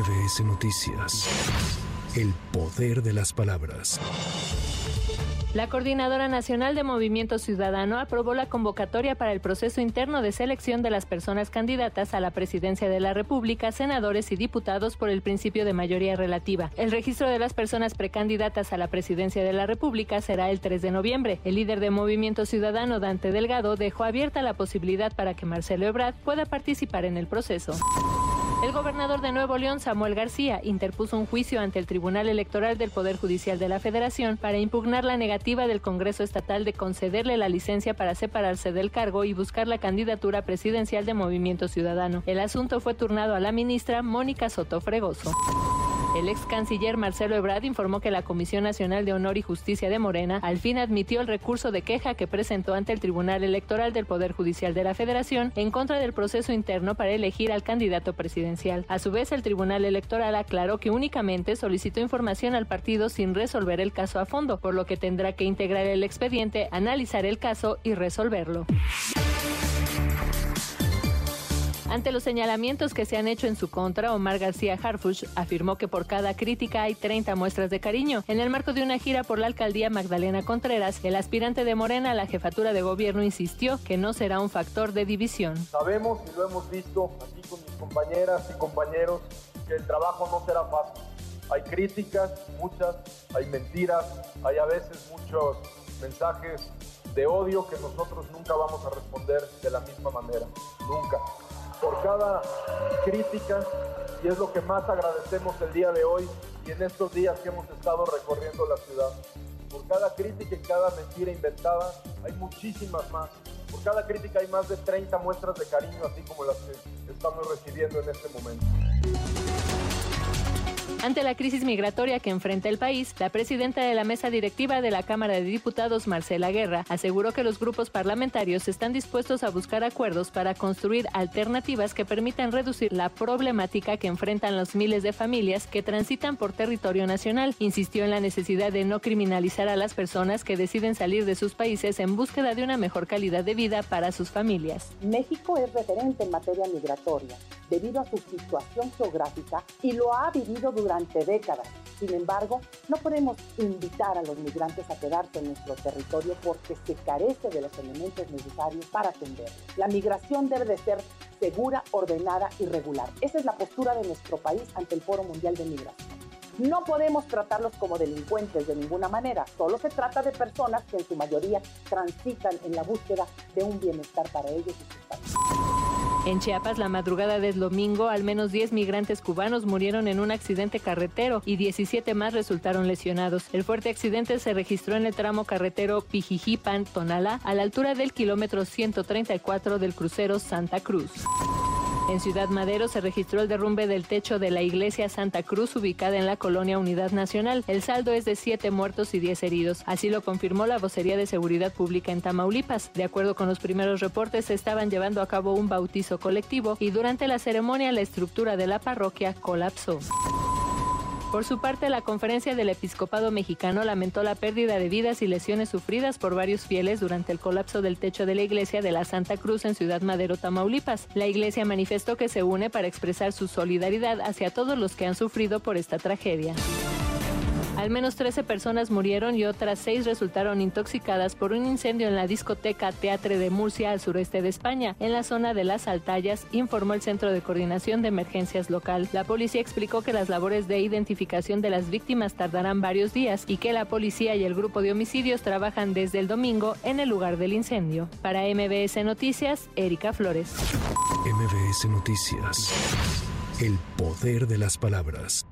MBS Noticias. El poder de las palabras. La Coordinadora Nacional de Movimiento Ciudadano aprobó la convocatoria para el proceso interno de selección de las personas candidatas a la presidencia de la República, senadores y diputados por el principio de mayoría relativa. El registro de las personas precandidatas a la presidencia de la República será el 3 de noviembre. El líder de Movimiento Ciudadano, Dante Delgado, dejó abierta la posibilidad para que Marcelo Ebrard pueda participar en el proceso. El gobernador de Nuevo León, Samuel García, interpuso un juicio ante el Tribunal Electoral del Poder Judicial de la Federación para impugnar la negativa del Congreso Estatal de concederle la licencia para separarse del cargo y buscar la candidatura presidencial de Movimiento Ciudadano. El asunto fue turnado a la ministra Mónica Soto Fregoso. El ex canciller Marcelo Ebrard informó que la Comisión Nacional de Honor y Justicia de Morena al fin admitió el recurso de queja que presentó ante el Tribunal Electoral del Poder Judicial de la Federación en contra del proceso interno para elegir al candidato presidencial. A su vez, el Tribunal Electoral aclaró que únicamente solicitó información al partido sin resolver el caso a fondo, por lo que tendrá que integrar el expediente, analizar el caso y resolverlo. Ante los señalamientos que se han hecho en su contra, Omar García Harfuch afirmó que por cada crítica hay 30 muestras de cariño. En el marco de una gira por la alcaldía Magdalena Contreras, el aspirante de Morena a la jefatura de gobierno insistió que no será un factor de división. Sabemos y lo hemos visto aquí con mis compañeras y compañeros que el trabajo no será fácil. Hay críticas, muchas, hay mentiras, hay a veces muchos mensajes de odio que nosotros nunca vamos a responder de la misma manera, nunca por cada crítica y es lo que más agradecemos el día de hoy y en estos días que hemos estado recorriendo la ciudad. Por cada crítica y cada mentira inventada hay muchísimas más. Por cada crítica hay más de 30 muestras de cariño, así como las que estamos recibiendo en este momento. Ante la crisis migratoria que enfrenta el país, la presidenta de la mesa directiva de la Cámara de Diputados, Marcela Guerra, aseguró que los grupos parlamentarios están dispuestos a buscar acuerdos para construir alternativas que permitan reducir la problemática que enfrentan los miles de familias que transitan por territorio nacional. Insistió en la necesidad de no criminalizar a las personas que deciden salir de sus países en búsqueda de una mejor calidad de vida para sus familias. México es referente en materia migratoria debido a su situación geográfica y lo ha vivido durante décadas. Sin embargo, no podemos invitar a los migrantes a quedarse en nuestro territorio porque se carece de los elementos necesarios para atender. La migración debe de ser segura, ordenada y regular. Esa es la postura de nuestro país ante el Foro Mundial de Migración. No podemos tratarlos como delincuentes de ninguna manera, solo se trata de personas que en su mayoría transitan en la búsqueda de un bienestar para ellos y sus familias. En Chiapas, la madrugada del domingo, al menos 10 migrantes cubanos murieron en un accidente carretero y 17 más resultaron lesionados. El fuerte accidente se registró en el tramo carretero Pijijipan-Tonala, a la altura del kilómetro 134 del crucero Santa Cruz. En Ciudad Madero se registró el derrumbe del techo de la iglesia Santa Cruz ubicada en la colonia Unidad Nacional. El saldo es de siete muertos y diez heridos. Así lo confirmó la vocería de seguridad pública en Tamaulipas. De acuerdo con los primeros reportes, se estaban llevando a cabo un bautizo colectivo y durante la ceremonia la estructura de la parroquia colapsó. Por su parte, la Conferencia del Episcopado Mexicano lamentó la pérdida de vidas y lesiones sufridas por varios fieles durante el colapso del techo de la iglesia de la Santa Cruz en Ciudad Madero, Tamaulipas. La iglesia manifestó que se une para expresar su solidaridad hacia todos los que han sufrido por esta tragedia. Al menos 13 personas murieron y otras 6 resultaron intoxicadas por un incendio en la discoteca Teatre de Murcia al sureste de España, en la zona de las Altallas, informó el Centro de Coordinación de Emergencias local. La policía explicó que las labores de identificación de las víctimas tardarán varios días y que la policía y el grupo de homicidios trabajan desde el domingo en el lugar del incendio. Para MBS Noticias, Erika Flores. MBS Noticias. El poder de las palabras.